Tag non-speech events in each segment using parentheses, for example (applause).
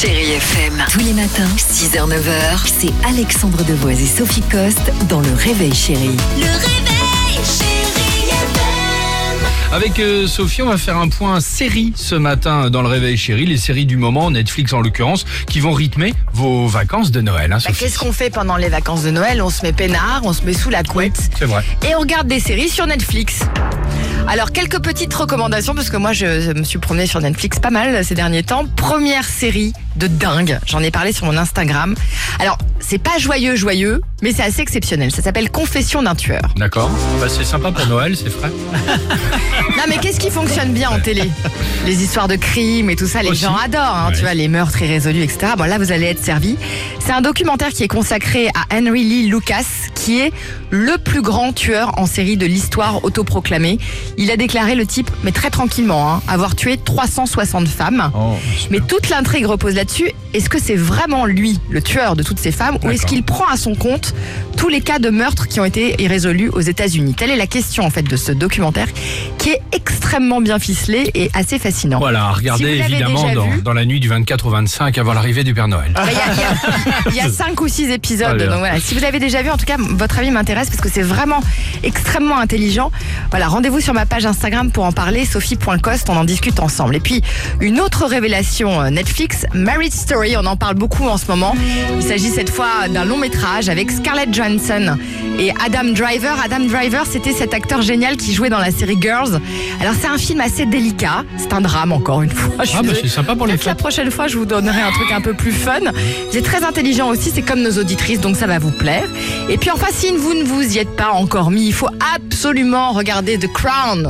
Chérie FM. Tous les matins, 6h, 9h, c'est Alexandre Devoise et Sophie Coste dans Le Réveil Chérie. Le réveil, chérie FM. Avec euh, Sophie, on va faire un point série ce matin dans le Réveil Chéri, les séries du moment, Netflix en l'occurrence, qui vont rythmer vos vacances de Noël. Hein, Bah, Qu'est-ce qu'on fait pendant les vacances de Noël? On se met peinard, on se met sous la couette C'est vrai. et on regarde des séries sur Netflix. Alors quelques petites recommandations parce que moi je, me suis promenée sur Netflix pas mal ces derniers temps. Première série de dingue, j'en ai parlé sur mon Instagram. Alors c'est pas joyeux joyeux, mais c'est assez exceptionnel. Ça s'appelle Confession d'un tueur. D'accord. Bah, c'est sympa pour Noël, c'est frais. (laughs) Non mais qu'est-ce qui fonctionne bien en télé? Les histoires de crimes et tout ça, les Aussi. gens adorent, hein, Ouais. tu vois, les meurtres irrésolus, etc. Bon là vous allez être servi. C'est un documentaire qui est consacré à Henry Lee Lucas, qui est le plus grand tueur en série de l'histoire autoproclamée. Il a déclaré le type, mais très tranquillement, hein, avoir tué 360 femmes. Oh, Mais toute l'intrigue repose là-dessus. Est-ce que c'est vraiment lui, le tueur de toutes ces femmes, ou est-ce qu'il prend à son compte tous les cas de meurtre qui ont été irrésolus aux États-Unis? Telle est la question en fait de ce documentaire, qui est extrêmement bien ficelé et assez fascinant. Voilà, à regarder Si l'avez évidemment dans, vu- dans la nuit du 24 au 25 avant l'arrivée du Père Noël. Bah, Il y, a- il y a- il y a cinq ou six Très épisodes. bien. Donc voilà, si vous avez déjà vu, en tout cas, votre avis m'intéresse parce que c'est vraiment extrêmement intelligent. Voilà, rendez-vous sur ma page Instagram pour en parler, sophie.cost, on en discute ensemble. Et puis, une autre révélation euh, Netflix, Married Story, on en parle beaucoup en ce moment. Il s'agit cette fois d'un long métrage avec Scarlett Johansson et Adam Driver. Adam Driver, c'était cet acteur génial qui jouait dans la série Girls. Alors, c'est un film assez délicat. C'est un drame, encore une fois. Je Ah, bah, c'est sympa pour les la prochaine fois, je vous donnerai un truc un peu plus fun. C'est très intelligent aussi, c'est comme nos auditrices, donc ça va vous plaire. Et puis enfin, si vous ne vous y êtes pas encore mis, il faut absolument regarder The Crown.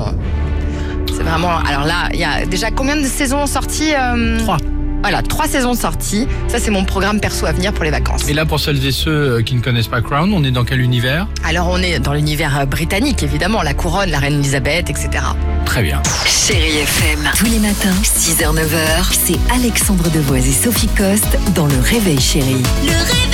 C'est vraiment. Alors là, il y a déjà combien de saisons sorties euh, Trois. Voilà, trois saisons sorties. Ça, c'est mon programme perso à venir pour les vacances. Et là, pour celles et ceux euh, qui ne connaissent pas Crown, on est dans quel univers? Alors, on est dans l'univers euh, britannique, évidemment, la couronne, la reine Elisabeth, etc. Très bien. Chérie FM. Tous les matins, 6h, 9h, c'est Alexandre Devoise et Sophie Coste dans Le Réveil Chéri. Le réveil.